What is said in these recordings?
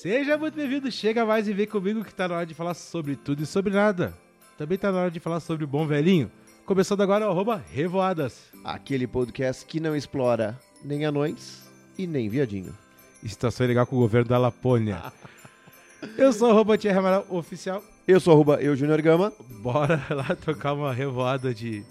Seja muito bem-vindo, chega mais e vem comigo que tá na hora de falar sobre tudo e sobre nada. Também tá na hora de falar sobre o bom velhinho. Começando agora o Revoadas. Aquele podcast que não explora nem anões e nem viadinho. Situação legal com o governo da Lapônia. Eu sou o arroba Thierry Amaral Oficial. Eu sou arroba eu, Junior Gama. Bora lá trocar uma revoada de...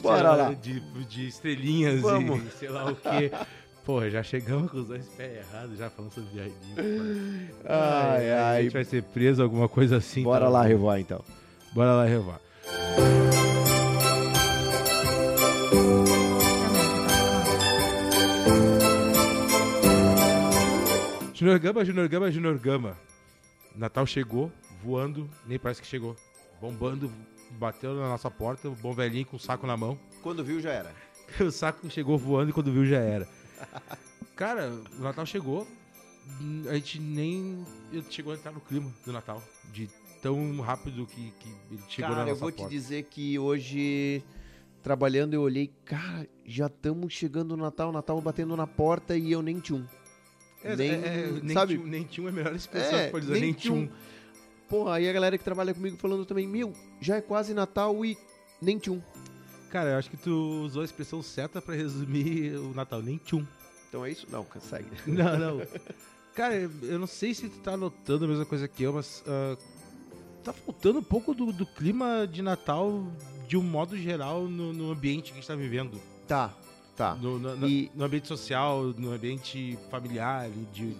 Bora sei lá. De, de estrelinhas Vamos. e sei lá o quê. Porra, já chegamos com os dois pés errados, já falando sobre viadinho. Ai, A ai. gente vai ser preso, alguma coisa assim. Bora tá? lá revoar então. Bora lá revoar. Junior Gama, Junior Gama, Junior Gama. Natal chegou, voando, nem parece que chegou. Bombando, bateu na nossa porta, o bom velhinho com o saco na mão. Quando viu já era. O saco chegou voando e quando viu já era. Cara, o Natal chegou, a gente nem chegou a entrar no clima do Natal. De tão rápido que, que ele chegou na Cara, eu vou te porta. dizer que hoje, trabalhando, eu olhei, cara, já estamos chegando no Natal, Natal batendo na porta e eu nem tinha um. É, nem, é, é, nem, sabe? tinha, nem tinha é a melhor expressão É, que pode dizer, nem tinha. um. Porra, aí a galera que trabalha comigo falando também, meu, já é quase Natal e nem tinha um. Cara, eu acho que tu usou a expressão certa pra resumir o Natal, nem tchum. Então é isso? Não, segue. Não, não. Cara, eu não sei se tu tá notando a mesma coisa que eu, mas ah, tá faltando um pouco do, do clima de Natal de um modo geral no, no ambiente que a gente tá vivendo. Tá, tá. No, no- E- no ambiente social, no ambiente familiar, de, de-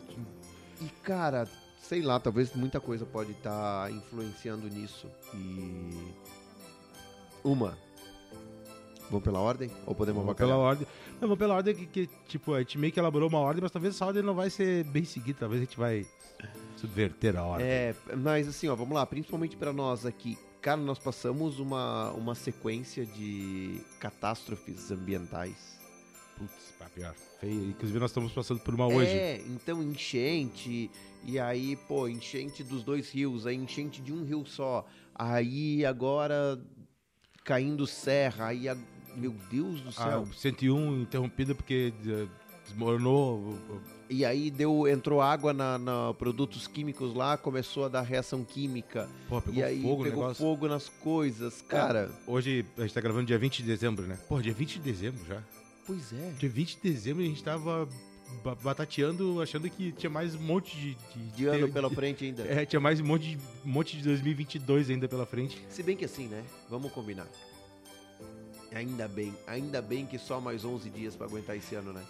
E cara, sei lá, talvez muita coisa pode estar influenciando nisso. E. Uma. Vamos pela ordem? Ou podemos Vamos pela ordem. Não, vamos pela ordem que, que, tipo, a gente meio que elaborou uma ordem, mas talvez essa ordem não vai ser bem seguida, talvez a gente vai subverter a ordem. É, mas assim, ó, vamos lá, principalmente pra nós aqui. Cara, nós passamos uma, uma sequência de catástrofes ambientais. Putz, pá, pior, feio. Inclusive nós estamos passando por uma hoje. É, então enchente, e aí, pô, enchente dos dois rios, aí enchente de um rio só. Aí agora caindo serra, aí, meu Deus do Ah, céu. o 101 interrompida porque eh, desmoronou. E aí deu, entrou água na, na produtos químicos lá, começou a dar reação química. Pô, pegou e aí fogo pegou fogo nas coisas, cara. Hoje a gente tá gravando dia 20 de dezembro, né? Pô, dia 20 de dezembro já. Pois é. Dia 20 de dezembro a gente tava ba- batateando, achando que tinha mais um monte de. De, De ano pela frente ainda. É, tinha mais um monte de, um monte de 2022 ainda pela frente. Se bem que assim, né? Vamos combinar. Ainda bem, ainda bem que só mais 11 dias pra aguentar esse ano, né?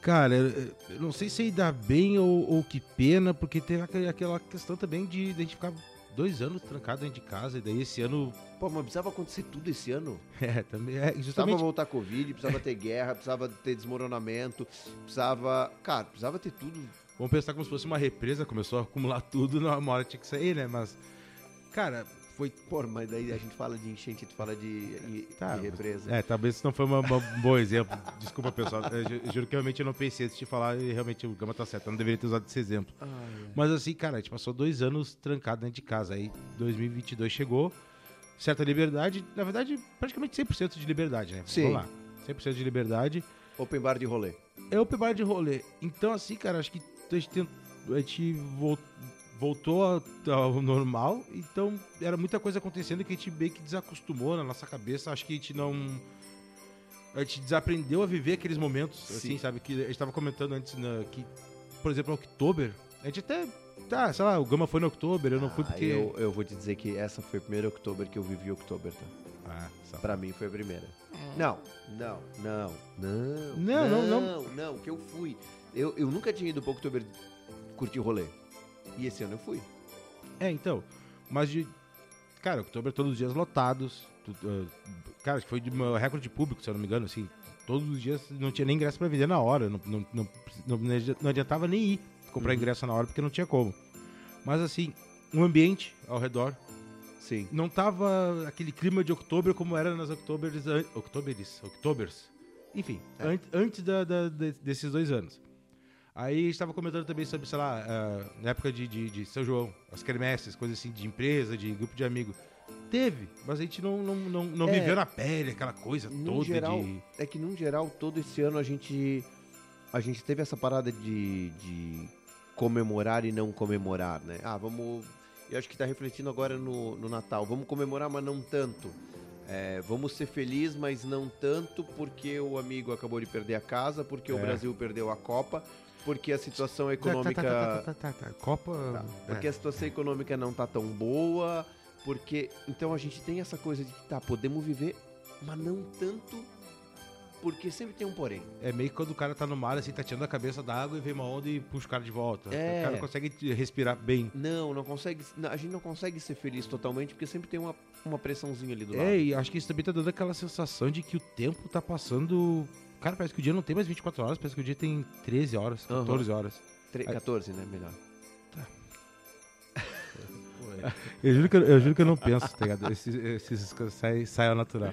Cara, eu não sei se ainda bem ou, ou que pena, porque teve aquela- questão também de, de a gente ficar dois anos trancado dentro de casa, e daí esse ano. Pô, mas precisava acontecer tudo esse ano. É, também. É, Precisava justamente. voltar Covid, precisava ter guerra, precisava ter desmoronamento, precisava. Cara, precisava ter tudo. Vamos pensar como se fosse uma represa, começou a acumular tudo, numa hora tinha que sair, né? Mas. Cara, foi. Pô, mas daí a gente fala de enchente, tu fala de, Tá, de represa. É, talvez isso não foi um bom exemplo. Desculpa, pessoal. Eu ju- eu juro que realmente eu não pensei antes de falar e realmente o Gama tá certo. Eu não deveria ter usado esse exemplo. Ai, Mas assim, cara, a gente passou dois anos trancado dentro de casa. Aí 2022 chegou, certa liberdade, na verdade, praticamente 100% de liberdade, né? Sim. Vamos lá. 100% de liberdade. Open bar de rolê. É open bar de rolê. Então, assim, cara, acho que a gente, tem- a gente vol- voltou ao, ao normal. Então, era muita coisa acontecendo que a gente meio que desacostumou na nossa cabeça. Acho que a gente não. A gente desaprendeu a viver aqueles momentos, assim, Sim. sabe? Que a gente tava comentando antes na- que, por exemplo, Oktober, a gente até. Tá, sei lá, o Gama foi no Oktober, eu não fui Ah, porque. eu, eu vou te dizer que essa foi a primeira outubro que eu vivi outubro, tá? Ah, só. Pra mim foi a primeira. Não, não, não, não. Não, não, não. Não, não, que eu fui. Eu, eu nunca tinha ido pro outubro curtir rolê. E esse ano eu fui. É, então. Mas de. Cara, outubro todos os dias lotados. tu- ah, cara, acho que foi de recorde de público, se eu não me engano, assim. Todos os dias não tinha nem ingresso pra vender na hora. Não, não, não, não, não adiantava nem ir comprar Uhum. ingresso na hora porque não tinha como. Mas assim, o ambiente ao redor Sim. não tava aquele clima de outubro como era nas Octobers. Octoberes? Octobers? Enfim, É. an- antes da- da- de- desses dois anos. Aí a gente tava comentando também sobre, sei lá, ah, na época de, de, de São João, as quermesses, coisas assim, de empresa, de grupo de amigos. Teve, mas a gente não, não, não, não É. viveu na pele aquela coisa toda geral, de. É que, num geral, todo esse ano a gente. A gente teve essa parada de. de comemorar e não comemorar, né? Ah, vamos. Eu acho que tá refletindo agora no, no Natal. Vamos comemorar, mas não tanto. É, vamos ser felizes, mas não tanto porque o amigo acabou de perder a casa, porque o É. Brasil perdeu a Copa, porque a situação Tá, econômica. tá, tá, tá, tá, tá. Copa. Tá, é. Porque a situação econômica não tá tão boa, porque então a gente tem essa coisa de que tá, podemos viver, mas não tanto, porque sempre tem um porém. É meio que quando o cara tá no mar, assim, tá tirando a cabeça da água e vem uma onda e puxa o cara de volta. É. O cara não consegue respirar bem. Não, não consegue, a gente não consegue ser feliz totalmente, porque sempre tem uma, uma pressãozinha ali do lado. É, e acho que isso também tá dando aquela sensação de que o tempo tá passando. Cara, parece que o dia não tem mais 24 horas, parece que o dia tem 13 horas, Aham. 14 horas. Tre- 14, né, melhor. Eu juro que eu, eu juro que eu não penso, tá ligado? Esses, esses saem sai ao natural.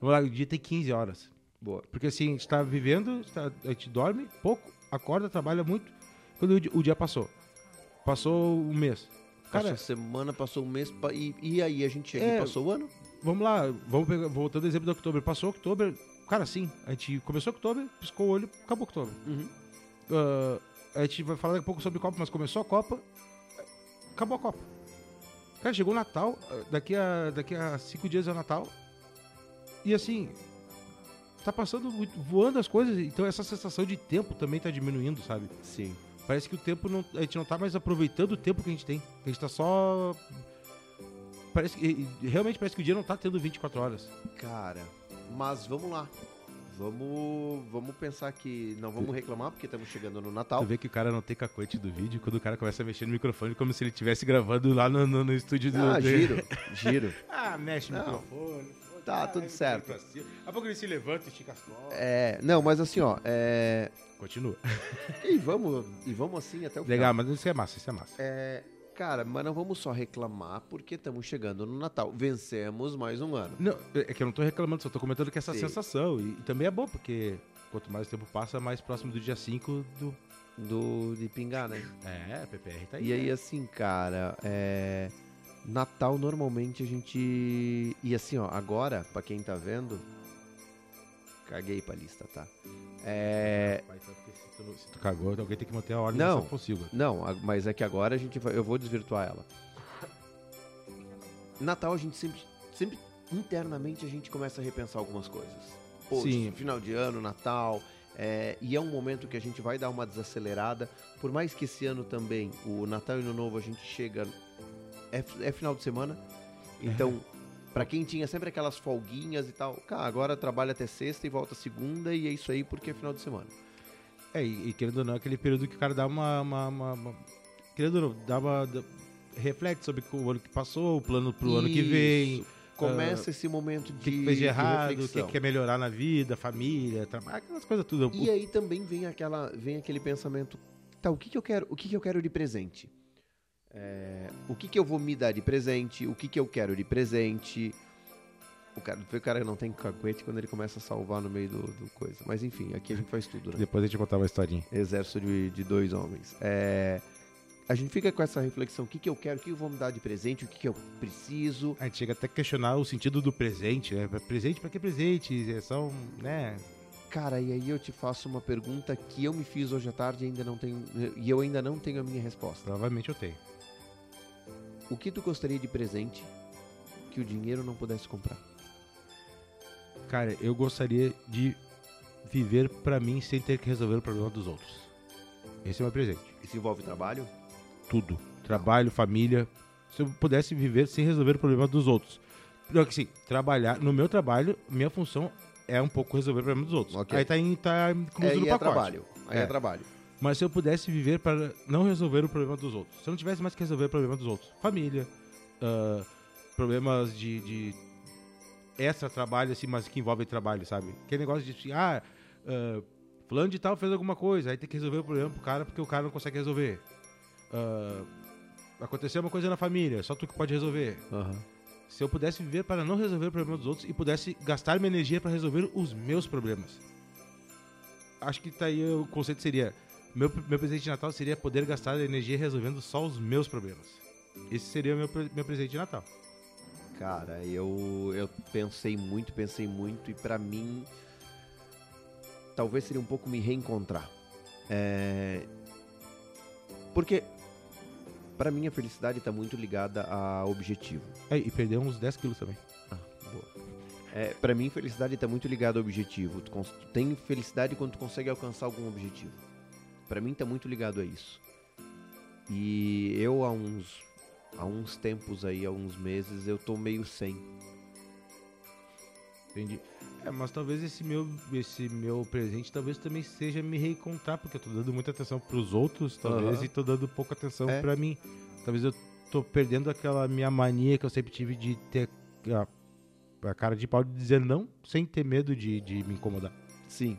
Vamos lá, o dia tem 15 horas. Boa. Porque assim, a gente tá vivendo, a gente tá- a gente dorme pouco, acorda, trabalha muito. Quando o dia, o dia passou. Passou um mês. Passou Cara, a semana, passou um mês, e, e aí a gente chega É. e passou o ano? vamos lá, vamos pegar, voltando ao exemplo do outubro. Passou outubro, cara, sim, a gente começou outubro, piscou o olho, acabou outubro. Uhum. Ah, a gente vai falar daqui a pouco sobre Copa, mas começou a Copa, acabou a Copa. Cara, chegou o Natal, daqui a, daqui a cinco dias é o Natal, e assim, tá passando, muito- voando as coisas, então essa sensação de tempo também tá diminuindo, sabe? Sim. Parece que o tempo não. A gente não tá mais aproveitando o tempo que a gente tem. A gente tá só. Parece que. Realmente parece que o dia não tá tendo 24 horas. Cara, mas vamos lá. Vamos, vamos pensar que não vamos reclamar porque estamos chegando no Natal. Tu vê que o cara não tem cacoete do vídeo quando o cara começa a mexer no microfone como se ele estivesse gravando lá no, no, no estúdio do. Ah, giro, giro. Ah, mexe no microfone. Tá, Ah, tudo certo. a pouco ele se levanta e estica as costas. É, não, mas assim, ó, é, Continua. e vamos, e vamos assim até o final. Legal, mas isso é massa, isso é massa. É, cara, mas não vamos só reclamar porque estamos chegando no Natal. Vencemos mais um ano. Não, é que eu não tô reclamando, só tô comentando que essa Sim. sensação. E, e também é bom, porque quanto mais tempo passa, mais próximo do dia 5 do. Do, de pingar, né? É, PPR tá aí. E aí, né? assim, cara, é. Natal normalmente a gente. E assim, ó, agora, pra quem tá vendo. Caguei pra lista, tá? É. Porque se tu, se tu cagou, alguém tem que manter a ordem Não. possível. Não, mas é que agora a gente vai. Eu vou desvirtuar ela. Natal a gente sempre. Sempre internamente a gente começa a repensar algumas coisas. Pô, Sim. final de ano, Natal. é, e é um momento que a gente vai dar uma desacelerada. Por mais que esse ano também, o Natal e Ano Novo, a gente chega. É, é final de semana. Então, pra quem tinha sempre aquelas folguinhas e tal, cara, agora trabalha até sexta e volta segunda e é isso aí porque é final de semana. É, e, e querendo ou não, é aquele período que o cara dá uma. uma, uma- uma- querendo ou não, dá uma. dá- reflete sobre o ano que passou, o plano pro ano que vem, Isso. Começa esse momento de, o que, que fez de errado, o que, quer melhorar na vida, família, trabalho, aquelas coisas tudo. E aí também vem aquela, vem aquele pensamento, tá, o que, que eu quero, o que, que eu quero de presente? É, o que, que eu vou me dar de presente? O que, que eu quero de presente? O cara, o cara não tem cacuete quando ele começa a salvar no meio do, do coisa. Mas enfim, aqui a gente faz tudo, né? Depois a gente contar uma historinha. Exército de, de dois homens. É, a gente fica com essa reflexão, o que, que eu quero, o que eu vou me dar de presente, o que, que eu preciso. A gente chega até a questionar o sentido do presente, né? Presente pra que presente? É São, né? Cara, e aí eu te faço uma pergunta que eu me fiz hoje à tarde e ainda não tenho. E eu ainda não tenho a minha resposta. Provavelmente eu tenho. O que tu gostaria de presente que o dinheiro não pudesse comprar? Cara, eu gostaria de viver pra mim sem ter que resolver o problema dos outros. Esse é o meu presente. Isso envolve trabalho? tudo. Trabalho, família. Se eu pudesse viver sem resolver o problema dos outros. Não, que assim, trabalhar. No meu trabalho, minha função é um pouco resolver o problema dos outros. Ok. Aí tá, em, tá incluso é, no é pacote. trabalho. Aí é. É. trabalho. Mas se eu pudesse viver para não resolver o problema dos outros. Se eu não tivesse mais que resolver o problema dos outros. Família, ah, problemas de, de extra trabalho, assim, mas que envolvem trabalho, sabe? Aquele negócio de assim, ah, ah, fulano de tal fez alguma coisa, aí tem que resolver o problema pro cara porque o cara não consegue resolver. Ah, aconteceu uma coisa na família, só tu que pode resolver. Se eu pudesse viver para não resolver o problema dos outros e pudesse gastar minha energia para resolver os meus problemas. Acho que tá aí o conceito seria meu, meu presente de Natal seria poder gastar energia resolvendo só os meus problemas. Esse seria o meu, meu presente de Natal. Cara, eu, eu pensei muito, pensei muito, e pra mim, talvez seria um pouco me reencontrar. É, Porque, pra mim, a felicidade tá muito ligada a objetivo. É, e perdeu uns 10 quilos também. É, para mim, felicidade tá muito ligada ao objetivo. Tu, tem felicidade quando tu consegue alcançar algum objetivo. Pra mim tá muito ligado a isso. E eu há uns há uns tempos aí, há uns meses, eu tô meio sem. Entendi. É, mas talvez esse meu, esse meu presente talvez também seja me reencontrar, porque eu tô dando muita atenção pros outros, talvez, Aham. e tô dando pouca atenção É. pra mim. Talvez eu tô perdendo aquela minha mania que eu sempre tive de ter a, a cara de pau de dizer não, sem ter medo de, de me incomodar. Sim.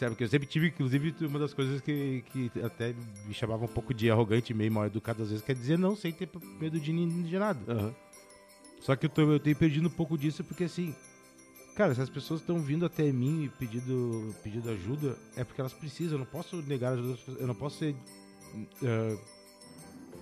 Sabe, que eu sempre tive, inclusive, uma das coisas que, que até me chamava um pouco de arrogante, meio mal educado às vezes, que é dizer não sem ter medo de, de nada. Aham. Só que eu, tô, eu tenho perdido um pouco disso porque assim, cara, se as pessoas estão vindo até mim e pedindo, pedindo ajuda, é porque elas precisam. Eu não posso negar ajuda, eu não posso ser eh,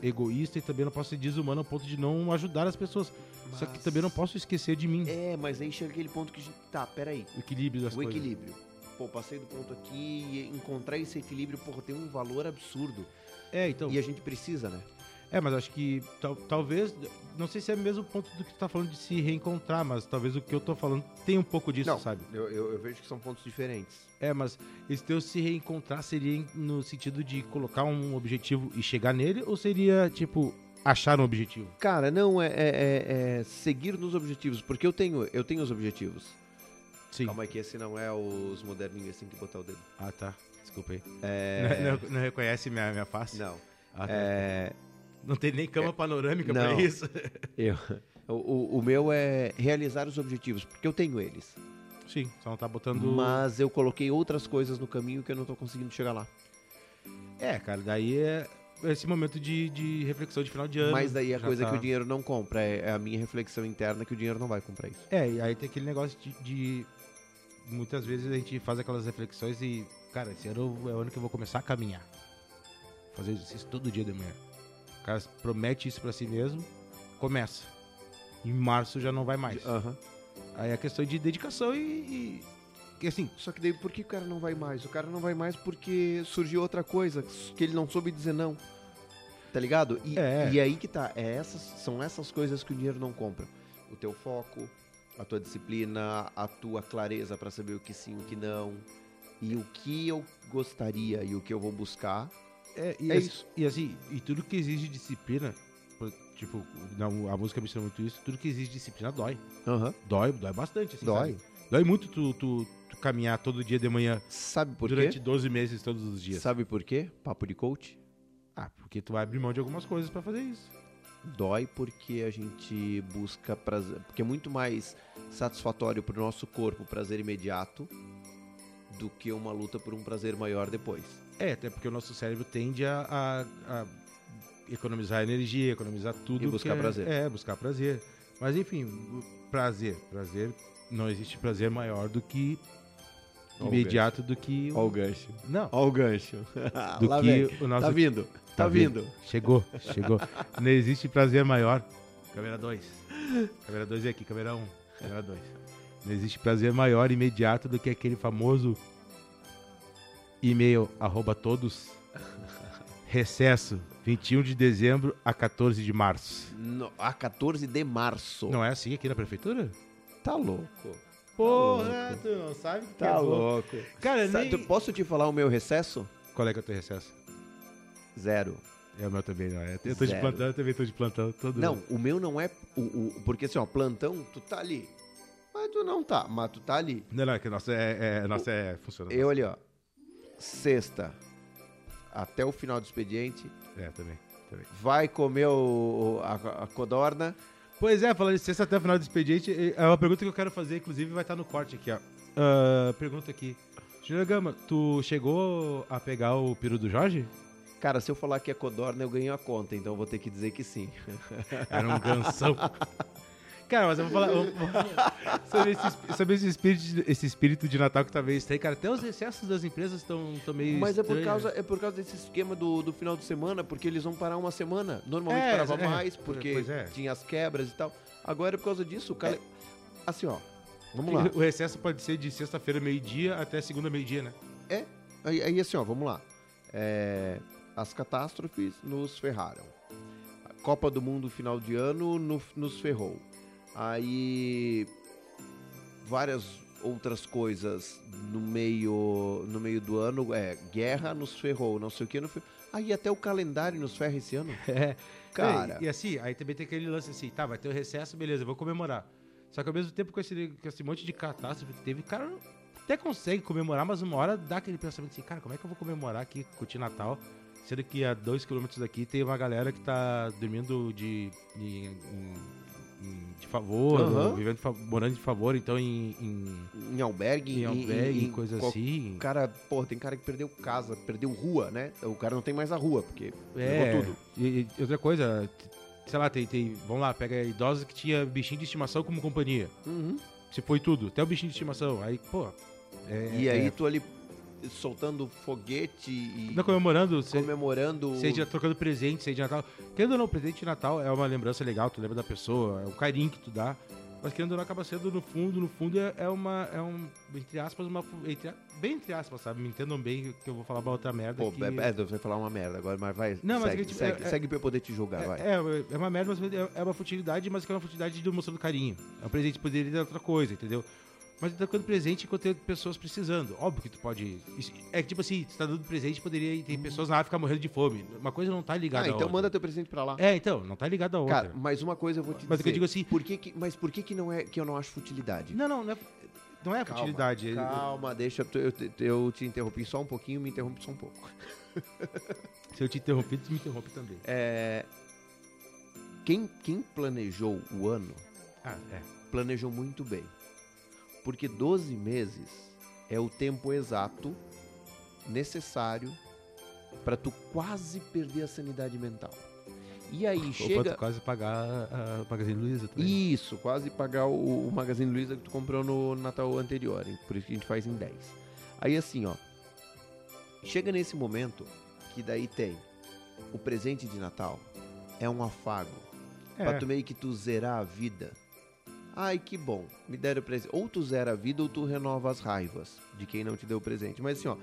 egoísta e também não posso ser desumano ao ponto de não ajudar as pessoas. Só que Mas- também não posso esquecer de mim, É, mas aí chega aquele ponto que. Tá, peraí. o equilíbrio das o coisas. equilíbrio. Pô, passei do ponto aqui e encontrar esse equilíbrio, porra, tem um valor absurdo. É, então. E a gente precisa, né? É, mas acho que tal- talvez, não sei se é o mesmo ponto do que tu tá falando de se reencontrar, mas talvez o que eu tô falando tem um pouco disso, Não, sabe? Eu, eu, eu vejo que são pontos diferentes. É, mas esse teu se reencontrar seria no sentido de colocar um objetivo e chegar nele, ou seria, tipo, achar um objetivo? Cara, não, é, é- é- é seguir nos objetivos, porque eu tenho, eu tenho os objetivos. Sim. Calma aí, que esse não é os moderninhos assim que botar o dedo. Ah, tá. Desculpa aí. É... Não, não- não reconhece minha, minha face? Não. Ah, tá. É... Não tem nem cama panorâmica não. pra isso? Eu... O, o- meu é realizar os objetivos, porque eu tenho eles. Sim, só não tá botando... Mas eu coloquei outras coisas no caminho que eu não tô conseguindo chegar lá. É, cara, daí é esse momento de, de reflexão de final de ano. Mas daí a coisa tá- que o dinheiro não compra é é a minha reflexão interna que o dinheiro não vai comprar isso. É, e aí tem aquele negócio de, de- Muitas vezes a gente faz aquelas reflexões e, cara, esse ano é o ano que eu vou começar a caminhar. Fazer exercício todo dia de manhã. O cara promete isso pra si mesmo, começa. Em março já não vai mais. Aham. Aí é questão de dedicação e. e assim, Só que daí por que o cara não vai mais? O cara não vai mais porque surgiu outra coisa, que ele não soube dizer não. Tá ligado? E, É. e aí que tá, é essas, são essas coisas que o dinheiro não compra. O teu foco, a tua disciplina, a tua clareza pra saber o que sim, o que não. E o que eu gostaria e o que eu vou buscar. É, e, É assim, isso. e assim, e tudo que exige disciplina, tipo, a música me ensina muito isso, tudo que exige disciplina dói. Aham. Dói, dói bastante, assim, Dói. sabe? Dói muito tu, tu, tu caminhar todo dia de manhã Sabe por durante quê? 12 meses, todos os dias. Sabe por quê? Papo de coach. Ah, porque tu vai abrir mão de algumas coisas pra fazer isso. Dói porque a gente busca prazer. Porque é muito mais satisfatório pro nosso corpo o prazer imediato do que uma luta por um prazer maior depois. É, até porque o nosso cérebro tende a, a- a economizar energia, economizar tudo. E buscar é- prazer. É, buscar prazer. Mas enfim, o prazer. Prazer, não existe prazer maior do que o imediato do que Ó o gancho. Não, Ó o gancho. do Lá que vem. o nosso Tá vindo. Tá, vindo. Chegou, chegou. Não existe prazer maior. Câmera 2. Câmera 2 é aqui, câmera 1. Um. Câmera 2. Não existe prazer maior imediato do que aquele famoso e-mail arroba todos. Recesso, 21 de dezembro a 14 de março. No, a 14 de março. Não é assim aqui na prefeitura? Tá louco. Porra, louco. tu não sabe que Tá é bom. louco. Cara, Sa- nem... tu- posso te falar o meu recesso? Qual é que é o teu recesso? Zero. É o meu também, não é? Eu tô de Zero. plantão, eu também tô de plantão. Todo Não, o meu não é. O, o- porque assim, ó, plantão, tu tá ali. Mas tu não tá, mas tu tá ali. Não, não, é que nossa é, é, nossa é funciona. Eu ali, ó. Sexta. Até o final do expediente. É, também. também. Vai comer o, a, a codorna. Pois é, falando de sexta até o final do expediente, é uma pergunta que eu quero fazer, inclusive vai estar no corte aqui, ó. Ah, pergunta aqui. Júnior Gama, tu chegou a pegar o peru do Jorge? Cara, se eu falar que é codorna, eu ganho a conta, então eu vou ter que dizer que sim. Era um gansão. Cara, mas eu vou falar eu vou sobre, esse, sobre esse, espírito, de- esse espírito de Natal que tá meio estranho. Cara, até os excessos das empresas estão meio Mas é por, estranhos. causa, é por causa desse esquema do, do final de semana, porque eles vão parar uma semana. Normalmente É, parava é, mais, porque é. tinha as quebras e tal. Agora é por causa disso, o cara. Assim, ó. Vamos lá. O recesso pode ser de sexta-feira, meio-dia, até segunda, meio-dia, né? É, aí, aí assim, ó, vamos lá. É, as catástrofes nos ferraram. A Copa do Mundo final de ano no- nos ferrou. Aí várias outras coisas no meio no meio do ano, é, guerra nos ferrou, não sei o que, no. Aí até o calendário nos ferra esse ano. É. Cara, E, e assim, aí também tem aquele lance assim, tá, vai ter o recesso, beleza, vou comemorar. Só que ao mesmo tempo com esse, com esse monte de catástrofe que teve, o cara até consegue comemorar, mas uma hora dá aquele pensamento assim, cara, como é que eu vou comemorar aqui, curtir Natal, sendo que a dois quilômetros daqui tem uma galera que tá dormindo de, de, em- em- de favor, Aham. vivendo de morando de favor, então em, em, em albergue, em albergue, em coisa qual- assim. Cara, pô, tem cara que perdeu casa, perdeu rua, né? O cara não tem mais a rua, porque É, tudo. E, e outra coisa, sei lá, tem, tem. Vamos lá, pega idosos que tinha bichinho de estimação como companhia. Uhum. Se foi tudo, até o bichinho de estimação. Aí, pô. é- E aí é- tu ali soltando foguete e Não comemorando, comemorando. seja trocando presente, seja de Natal. Querendo ou não, presente de Natal é uma lembrança legal, tu lembra da pessoa, é um carinho que tu dá. Mas querendo ou não, acaba sendo, no fundo, no fundo, é, é uma. É um. Entre aspas, uma. Entre, bem entre aspas, sabe? Me entendam bem que eu vou falar uma outra merda. Pô, que... é, é, você vai falar uma merda agora, mas vai. Não, mas segue, é que, tipo, segue, é- é- segue pra eu poder te julgar, vai. É, é, é uma merda, mas é- é uma futilidade, mas que é uma futilidade de mostrando carinho. É um presente, poderia dar outra coisa, entendeu? Mas tá dando presente enquanto tem pessoas precisando. Óbvio que tu pode. É que, tipo assim, tu tá dando presente, poderia ter pessoas na África morrendo de fome. Uma coisa não tá ligada ah, então outra. manda teu presente pra lá. É, então, não tá ligada a outra. Cara, mas uma coisa eu vou te Mas dizer. que eu digo assim- Por que que, mas por que que não é que eu não acho futilidade? Não, não, não é, não é Calma, futilidade. Calma, deixa eu, eu, te- eu te interrompi só um pouquinho, me interrompe só um pouco. Se eu te interrompi, tu me interrompe também. É, quem, quem planejou o ano Ah, é. planejou muito bem. Porque 12 meses é o tempo exato necessário para tu quase perder a sanidade mental. E aí Opa, chega tu quase pagar a Magazine Luiza também. isso, quase pagar o, o Magazine Luiza que tu comprou no Natal anterior, por isso que a gente faz em 10. Aí assim, ó, chega nesse momento que daí tem o presente de Natal é um afago É. Pra tu meio que tu zerar a vida. Ai, que bom. Me deram presente. Ou tu zera a vida ou tu renova as raivas de quem não te deu o presente. Mas assim, ó,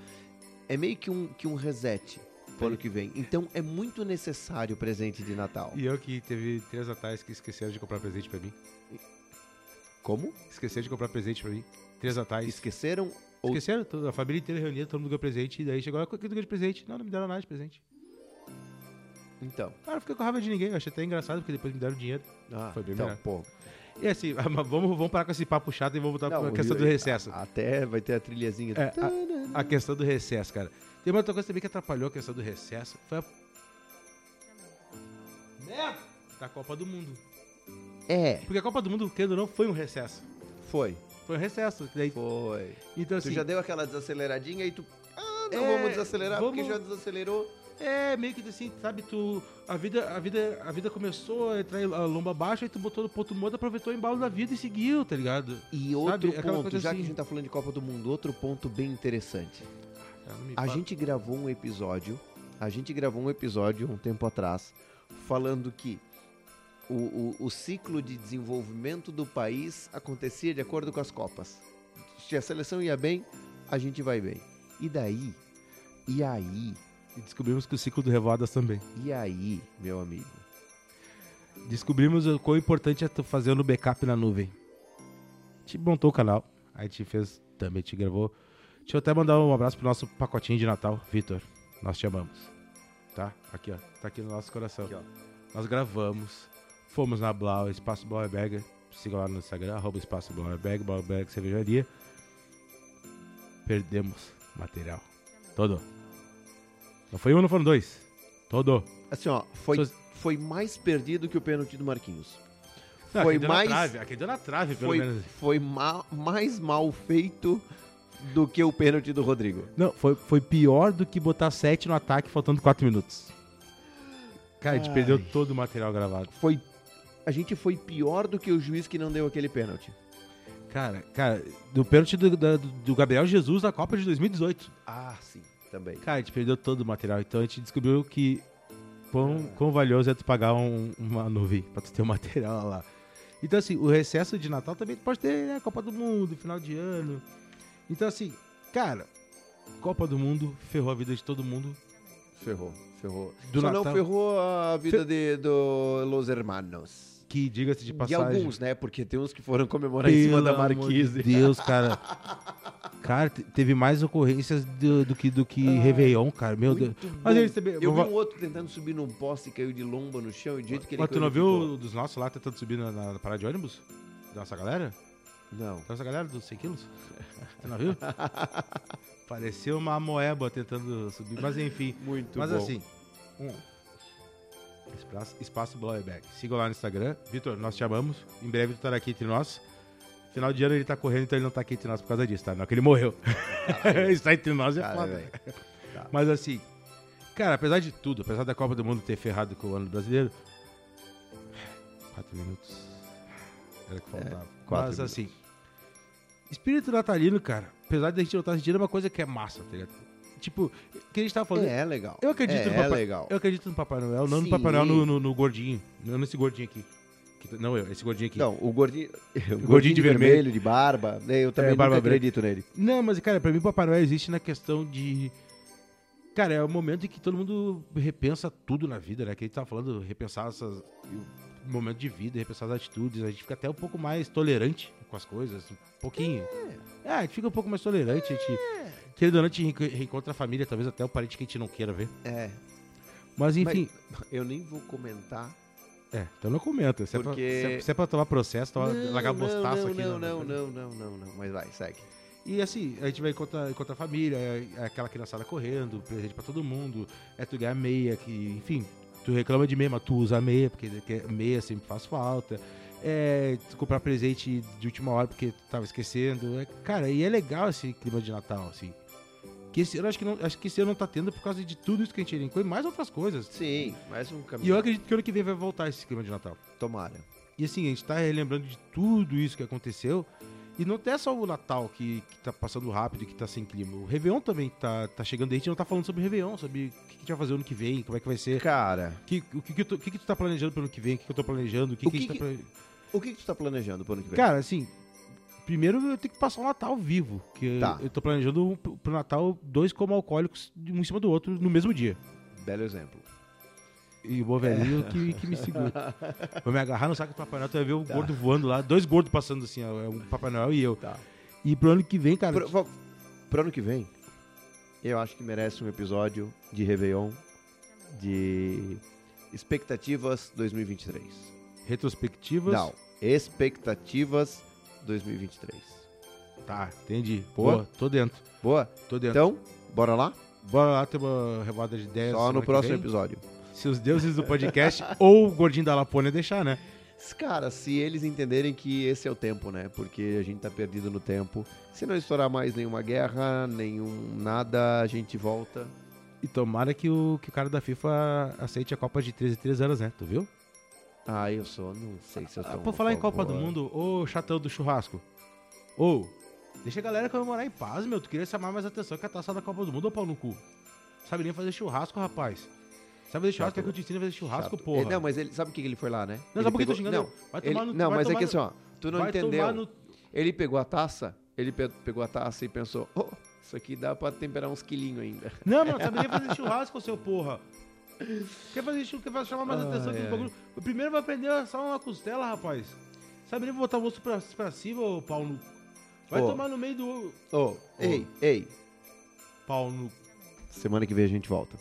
é meio que um, que um reset pro ano que vem. Então é muito necessário o presente de Natal. E eu que teve três natais que esqueceram de comprar presente pra mim. Como? Esqueceram de comprar presente pra mim. Três natais. Esqueceram? Ou... Esqueceram, toda, a família inteira reunida, todo mundo ganhou presente, e daí chegou, o que tu ganhou de presente? Não, não me deram nada de presente. Então. Cara, não fiquei com raiva de ninguém, eu achei até engraçado, porque depois me deram dinheiro. Ah, Foi bem então, melhor. pô. E assim, vamos, vamos parar com esse papo chato e vamos voltar Não, pra questão do recesso. Até vai ter a trilhazinha. É, A questão do recesso, cara. Tem uma outra coisa também que atrapalhou a questão do recesso, foi a... Merda! Da Copa do Mundo. É, Porque a Copa do Mundo, querendo ou não, foi um recesso. foi. Foi um recesso. Daí, Foi. então Tu assim, já deu aquela desaceleradinha e tu. Ah, não É, vamos desacelerar porque vamos- já desacelerou. É, meio que assim, sabe, tu. A vida, a vida, a vida começou a entrar a lomba abaixo, aí tu botou no ponto morto, aproveitou o embalo da vida e seguiu, tá ligado? E outro aquela ponto, já assim. que a gente tá falando de Copa do Mundo, outro ponto bem interessante. Ah, A fala. gente gravou um episódio, a gente gravou um episódio um tempo atrás, falando que o, o, o ciclo de desenvolvimento do país acontecia de acordo com as Copas. Se a seleção ia bem, a gente vai bem. E daí? E aí? E descobrimos que o ciclo do Revoadas também. E aí, meu amigo? Descobrimos o quão importante é tu fazer no backup na nuvem. A gente montou o canal, a gente fez, também te gravou. Deixa eu até mandar um abraço pro nosso pacotinho de Natal, Vitor. Nós te amamos. Tá? Aqui, ó. Tá aqui no nosso coração. Aqui, ó. Nós gravamos, fomos na Blau, Espaço Blauerberger. Siga lá no Instagram, arroba Espaço Blauerberger, Blauerberger Cervejaria. Perdemos material. Todo. Não foi um, não foram dois. Todo. Assim, ó, foi, Suas- foi mais perdido que o pênalti do Marquinhos. Não, Foi mais- trave, aquele deu na trave, pelo Foi, menos. foi ma- mais mal feito do que o pênalti do Rodrigo. Não, foi, foi pior do que botar 7 no ataque faltando 4 minutos. Cara, a gente Ai. perdeu todo o material gravado. Foi, a gente foi pior do que o juiz que não deu aquele pênalti. Cara, cara, do pênalti do, da- do, do Gabriel Jesus na Copa de 2018. Ah, sim, também. Cara, a gente perdeu todo o material. Então a gente descobriu que quão, quão valioso é tu pagar um- uma nuvem pra tu ter o material lá. Então, assim, o recesso de Natal também pode ter né, Copa do Mundo, final de ano. Então, assim, cara, Copa do Mundo ferrou a vida de todo mundo. Ferrou, ferrou. Do Só Natal. não ferrou a vida de, do Los Hermanos. Que, diga-se de E passagem... alguns, né? Porque tem uns que foram comemorar em cima da Pelo marquise. de Deus, cara. Cara, te- teve mais ocorrências do, do que, do que Réveillon, cara. Meu Deus. Mas eles também- Eu vi um outro tentando subir num poste e caiu de lomba no chão. E do jeito que ele Mas tu não ele viu ficou- dos nossos lá tentando subir na, na parada de ônibus? Da nossa galera? Não. Da nossa galera dos 100 quilos? Tu não viu? Pareceu uma moeba tentando subir, mas enfim. Muito mas bom. assim, um, espaço, espaço Blowerback. Siga lá no Instagram. Vitor, nós te amamos. Em breve tu estará aqui entre nós. Final de ano ele tá correndo, então ele não tá aqui entre nós por causa disso, tá? Não é que ele morreu. Está entre nós é Cara, foda. velho. Tá. Mas assim, cara, apesar de tudo, apesar da Copa do Mundo ter ferrado com o ano brasileiro, quatro minutos. Era o que faltava. É, quatro Mas minutos. assim, espírito natalino, cara, apesar de a gente não estar sentindo, é uma coisa que é massa, tá ligado? Tipo, que a gente tava falando. É, é legal. Eu acredito é, no é Papai legal. Eu acredito no Papai Noel, não no Sim. Papai Noel no, no- no gordinho. Não nesse gordinho aqui. Que não eu, esse gordinho aqui. Não, o gordinho, o gordinho de vermelho. de barba, né, eu também É, barba acredito nele. Não, mas, cara, pra mim o Papai Noel existe na questão de. Cara, é o momento em que todo mundo repensa tudo na vida, né? Que a gente tava falando, repensar essas. O momento de vida, repensar as atitudes. A gente fica até um pouco mais tolerante com as coisas. Um pouquinho. É, a gente fica um pouco mais tolerante. A gente. Querendo ou não, a gente reenco- reencontra a família, talvez até o parente que a gente não queira ver. É, Mas enfim. eu nem vou comentar. É, então não comenta. Se, é, pra, Porque- se, é, se é pra tomar processo, tomar, largar não, bostaço não, aqui. não, não, não, não, não, não, mas vai, segue. E assim, a gente vai encontrar, encontrar a família, é, é aquela criançada correndo, presente pra todo mundo, é tu ganhar meia, que, enfim, tu reclama de meia, mas tu usa meia, porque que- meia sempre faz falta. É, tu comprar presente de última hora porque tu tava esquecendo. É, cara, e é legal esse clima de Natal, assim. Que esse ano acho que, não, acho que esse ano não tá tendo por causa de tudo isso que a gente elencou e mais outras coisas. Sim, mais um E caminho. eu acredito que ano que vem vai voltar esse clima de Natal. Tomara. E assim, a gente tá relembrando de tudo isso que aconteceu. E não é só o Natal que, que tá passando rápido e que tá sem clima. O Réveillon também tá, tá chegando aí. A gente não tá falando sobre Réveillon, sobre o que, que a gente vai fazer ano que vem, como é que vai ser. Cara, Que, o que, que, tu, que, que tu tá planejando pro ano que vem, o que, que eu tô planejando, o que, O que, a que gente tá o que, que tu tá planejando pro ano que vem? Cara, assim, primeiro eu tenho que passar o Natal vivo. Que Tá. eu tô planejando pro, Natal dois como alcoólicos, um em cima do outro, no mesmo dia. Belo exemplo. E o bom velhinho que, que me segura. Vou me agarrar no saco do Papai Noel, tu vai ver o Tá. gordo voando lá, dois gordos passando assim, ó, é Papai Noel e eu. Tá. E pro ano que vem, cara, Pro, pro- pro ano que vem, eu acho que merece um episódio de Réveillon de expectativas 2023. retrospectivas. Não, expectativas 2023. Tá, entendi. Boa. Boa, tô dentro. Boa? Tô dentro. Então, bora lá? Bora lá ter uma revoada de ideias. Só no próximo episódio. Se os deuses do podcast ou o gordinho da Lapônia deixar, né? Cara, se eles entenderem que esse é o tempo, né? Porque a gente tá perdido no tempo. Se não estourar mais nenhuma guerra, nenhum nada, a gente volta. E tomara que o, que o cara da FIFA aceite a Copa de 13 e 3 anos, né? Tu viu? Ah, eu sou, não sei se eu Ah, tô. por falar em Copa do Mundo, ô chatão do churrasco. Ô, deixa a galera comemorar em paz, meu. Tu queria chamar mais atenção que a taça da Copa do Mundo ou pau no cu? Sabe nem fazer churrasco, rapaz. Sabe fazer churrasco? Quer que eu te ensine a fazer churrasco, Chato. porra? Ele- não, mas ele sabe o que ele foi lá, né? Não, ele sabe por que eu tô pegou- xingando? Não, vai ele- tomar no não mas é que assim, ó, tu não entendeu. no- Ele pegou a taça, ele pe- pegou a taça e pensou, oh, isso aqui dá pra temperar uns quilinhos ainda. Não, não, sabe nem fazer churrasco, seu porra. Quer fazer churrasco, quer chamar mais Ai, atenção que ai. o bagulho. O primeiro vai aprender a assar uma costela, rapaz. Sabe nem botar o osso pra, pra cima, ô pau no. Vai Ô. tomar no meio do. Ô, ei, ei, Pau no. semana que vem a gente volta.